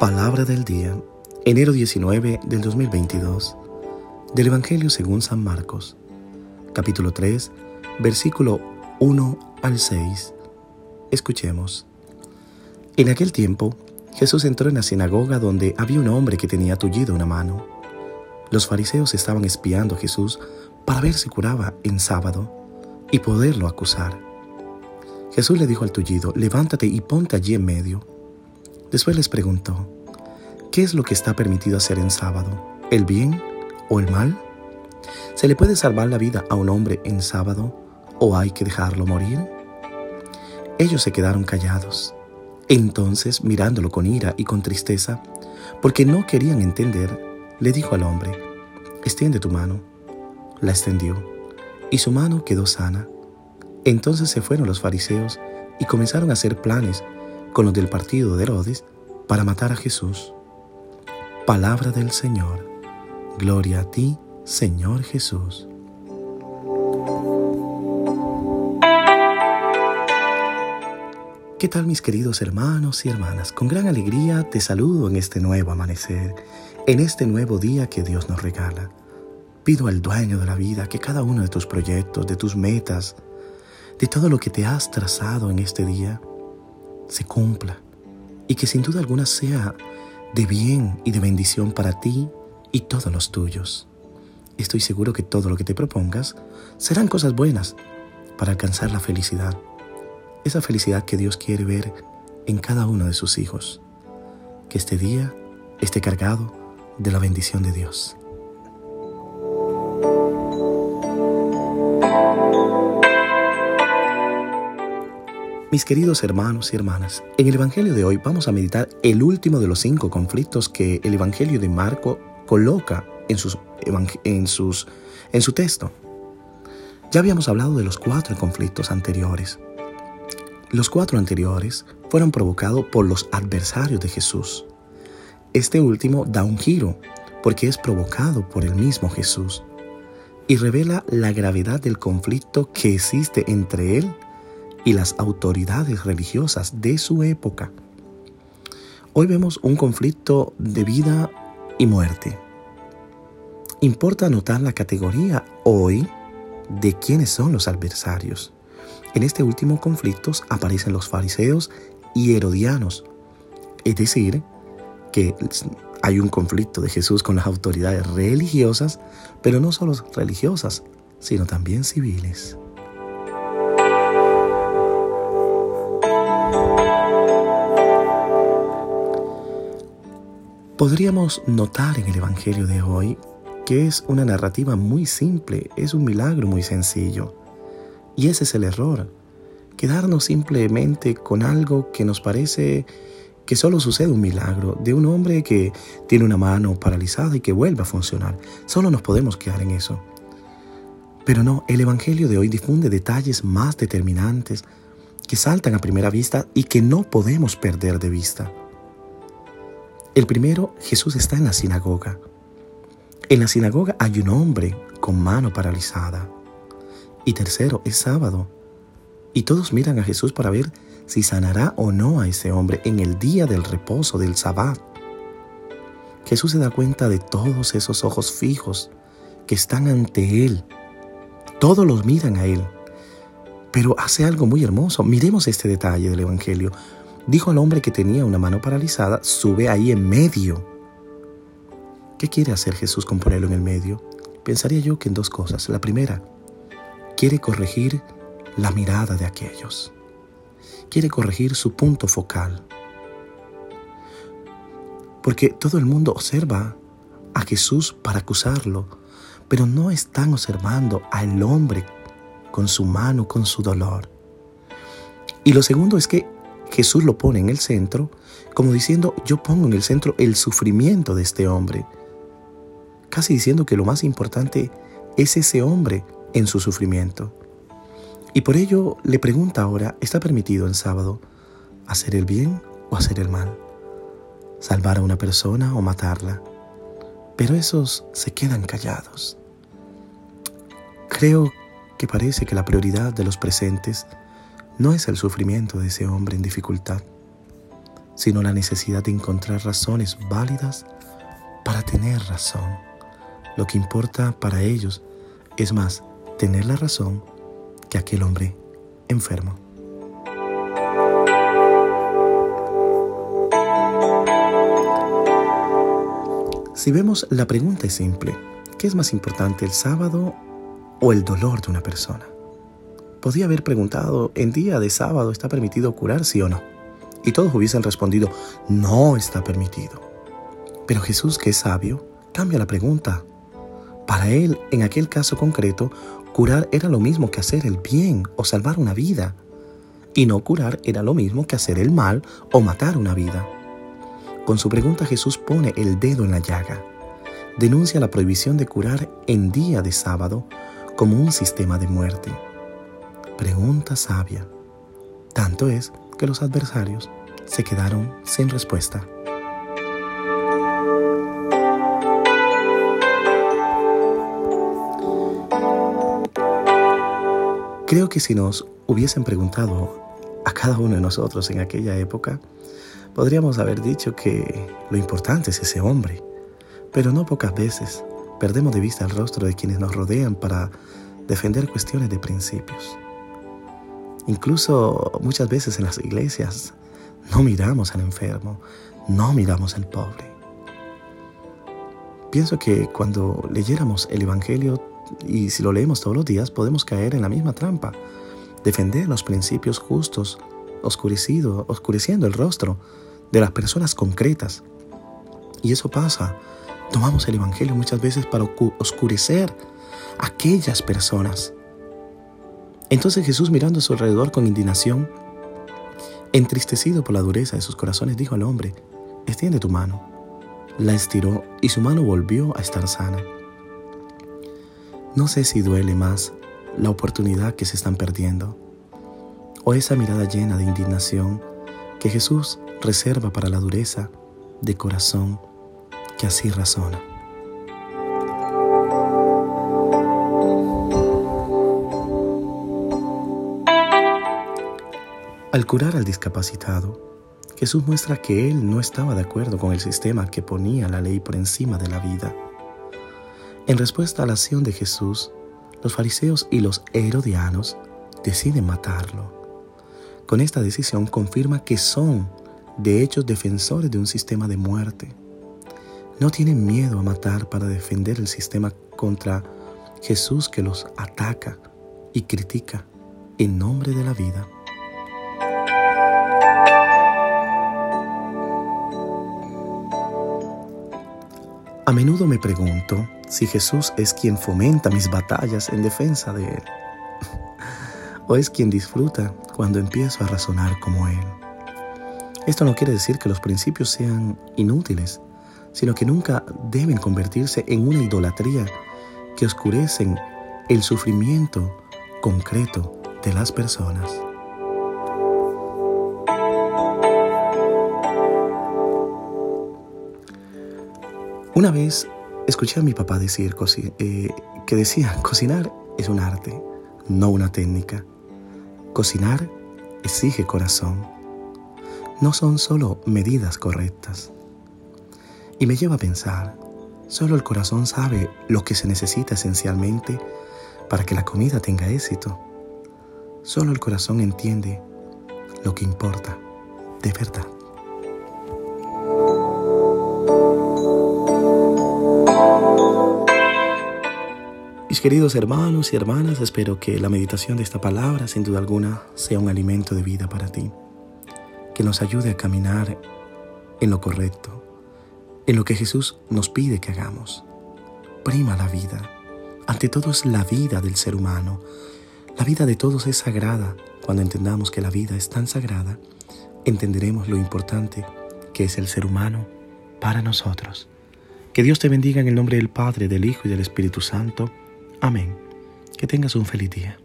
Palabra del día, enero 19 del 2022, del Evangelio según San Marcos, capítulo 3, versículo 1 al 6. Escuchemos. En aquel tiempo, Jesús entró en la sinagoga donde había un hombre que tenía tullido una mano. Los fariseos estaban espiando a Jesús para ver si curaba en sábado y poderlo acusar. Jesús le dijo al tullido, levántate y ponte allí en medio. Después les preguntó, ¿qué es lo que está permitido hacer en sábado? ¿El bien o el mal? ¿Se le puede salvar la vida a un hombre en sábado o hay que dejarlo morir? Ellos se quedaron callados. Entonces, mirándolo con ira y con tristeza, porque no querían entender, le dijo al hombre, extiende tu mano. La extendió, y su mano quedó sana. Entonces se fueron los fariseos y comenzaron a hacer planes con los del partido de Herodes para matar a Jesús. Palabra del Señor. Gloria a ti, Señor Jesús. ¿Qué tal mis queridos hermanos y hermanas? Con gran alegría te saludo en este nuevo amanecer, en este nuevo día que Dios nos regala. Pido al dueño de la vida que cada uno de tus proyectos, de tus metas, de todo lo que te has trazado en este día, se cumpla y que sin duda alguna sea de bien y de bendición para ti y todos los tuyos. Estoy seguro que todo lo que te propongas serán cosas buenas para alcanzar la felicidad esa felicidad que Dios quiere ver en cada uno de sus hijos. Que este día esté cargado de la bendición de Dios. Mis queridos hermanos y hermanas, en el Evangelio de hoy vamos a meditar el último de los cinco conflictos que el Evangelio de Marco coloca en, en su texto. Ya habíamos hablado de los cuatro conflictos anteriores, los cuatro anteriores fueron provocados por los adversarios de Jesús. Este último da un giro porque es provocado por el mismo Jesús y revela la gravedad del conflicto que existe entre él y las autoridades religiosas de su época. Hoy vemos un conflicto de vida y muerte. Importa notar la categoría hoy de quiénes son los adversarios. En este último conflicto aparecen los fariseos y herodianos, es decir, que hay un conflicto de Jesús con las autoridades religiosas, pero no solo religiosas, sino también civiles. Podríamos notar en el Evangelio de hoy que es una narrativa muy simple, es un milagro muy sencillo. Y ese es el error. Quedarnos simplemente con algo que nos parece que solo sucede un milagro de un hombre que tiene una mano paralizada y que vuelve a funcionar. Solo nos podemos quedar en eso. Pero no, el Evangelio de hoy difunde detalles más determinantes que saltan a primera vista y que no podemos perder de vista. El primero, Jesús está en la sinagoga. En la sinagoga hay un hombre con mano paralizada. Y tercero, es sábado. Y todos miran a Jesús para ver si sanará o no a ese hombre en el día del reposo del sabbat. Jesús se da cuenta de todos esos ojos fijos que están ante Él. Todos los miran a Él. Pero hace algo muy hermoso. Miremos este detalle del Evangelio. Dijo al hombre que tenía una mano paralizada, sube ahí en medio. ¿Qué quiere hacer Jesús con ponerlo en el medio? Pensaría yo que en dos cosas. La primera, quiere corregir la mirada de aquellos. Quiere corregir su punto focal. Porque todo el mundo observa a Jesús para acusarlo, pero no están observando al hombre con su mano, con su dolor. Y lo segundo es que Jesús lo pone en el centro, como diciendo, yo pongo en el centro el sufrimiento de este hombre. Casi diciendo que lo más importante es ese hombre en su sufrimiento. Y por ello le pregunta ahora, ¿está permitido en sábado hacer el bien o hacer el mal? ¿Salvar a una persona o matarla? Pero esos se quedan callados. Creo que parece que la prioridad de los presentes no es el sufrimiento de ese hombre en dificultad, sino la necesidad de encontrar razones válidas para tener razón. Lo que importa para ellos es más tener la razón que aquel hombre enfermo. Si vemos, la pregunta es simple. ¿Qué es más importante, el sábado o el dolor de una persona? Podría haber preguntado, ¿en día de sábado está permitido curar, sí o no? Y todos hubiesen respondido, no está permitido. Pero Jesús, que es sabio, cambia la pregunta. Para él, en aquel caso concreto, curar era lo mismo que hacer el bien o salvar una vida. Y no curar era lo mismo que hacer el mal o matar una vida. Con su pregunta Jesús pone el dedo en la llaga. Denuncia la prohibición de curar en día de sábado como un sistema de muerte. Pregunta sabia. Tanto es que los adversarios se quedaron sin respuesta. Creo que si nos hubiesen preguntado a cada uno de nosotros en aquella época, podríamos haber dicho que lo importante es ese hombre, pero no pocas veces perdemos de vista el rostro de quienes nos rodean para defender cuestiones de principios. Incluso muchas veces en las iglesias no miramos al enfermo, no miramos al pobre. Pienso que cuando leyéramos el Evangelio y si lo leemos todos los días podemos caer en la misma trampa, defender los principios justos, oscurecido, oscureciendo el rostro de las personas concretas. Y eso pasa. Tomamos el Evangelio muchas veces para oscurecer aquellas personas entonces Jesús mirando a su alrededor con indignación, entristecido por la dureza de sus corazones, dijo al hombre, extiende tu mano. La estiró y su mano volvió a estar sana. No sé si duele más la oportunidad que se están perdiendo o esa mirada llena de indignación que Jesús reserva para la dureza de corazón que así razona. Al curar al discapacitado, Jesús muestra que él no estaba de acuerdo con el sistema que ponía la ley por encima de la vida. En respuesta a la acción de Jesús, los fariseos y los herodianos deciden matarlo. Con esta decisión confirma que son, de hecho, defensores de un sistema de muerte. No tienen miedo a matar para defender el sistema contra Jesús que los ataca y critica en nombre de la vida. A menudo me pregunto si Jesús es quien fomenta mis batallas en defensa de Él, o es quien disfruta cuando empiezo a razonar como Él. Esto no quiere decir que los principios sean inútiles, sino que nunca deben convertirse en una idolatría que oscurecen el sufrimiento concreto de las personas. Una vez escuché a mi papá decir eh, que decía, cocinar es un arte, no una técnica. Cocinar exige corazón. No son solo medidas correctas. Y me lleva a pensar, solo el corazón sabe lo que se necesita esencialmente para que la comida tenga éxito. Solo el corazón entiende lo que importa de verdad. Queridos hermanos y hermanas, espero que la meditación de esta palabra, sin duda alguna, sea un alimento de vida para ti, que nos ayude a caminar en lo correcto, en lo que Jesús nos pide que hagamos. Prima la vida. Ante todo es la vida del ser humano. La vida de todos es sagrada. Cuando entendamos que la vida es tan sagrada, entenderemos lo importante que es el ser humano para nosotros. Que Dios te bendiga en el nombre del Padre, del Hijo y del Espíritu Santo. Amén. Que tengas un feliz día.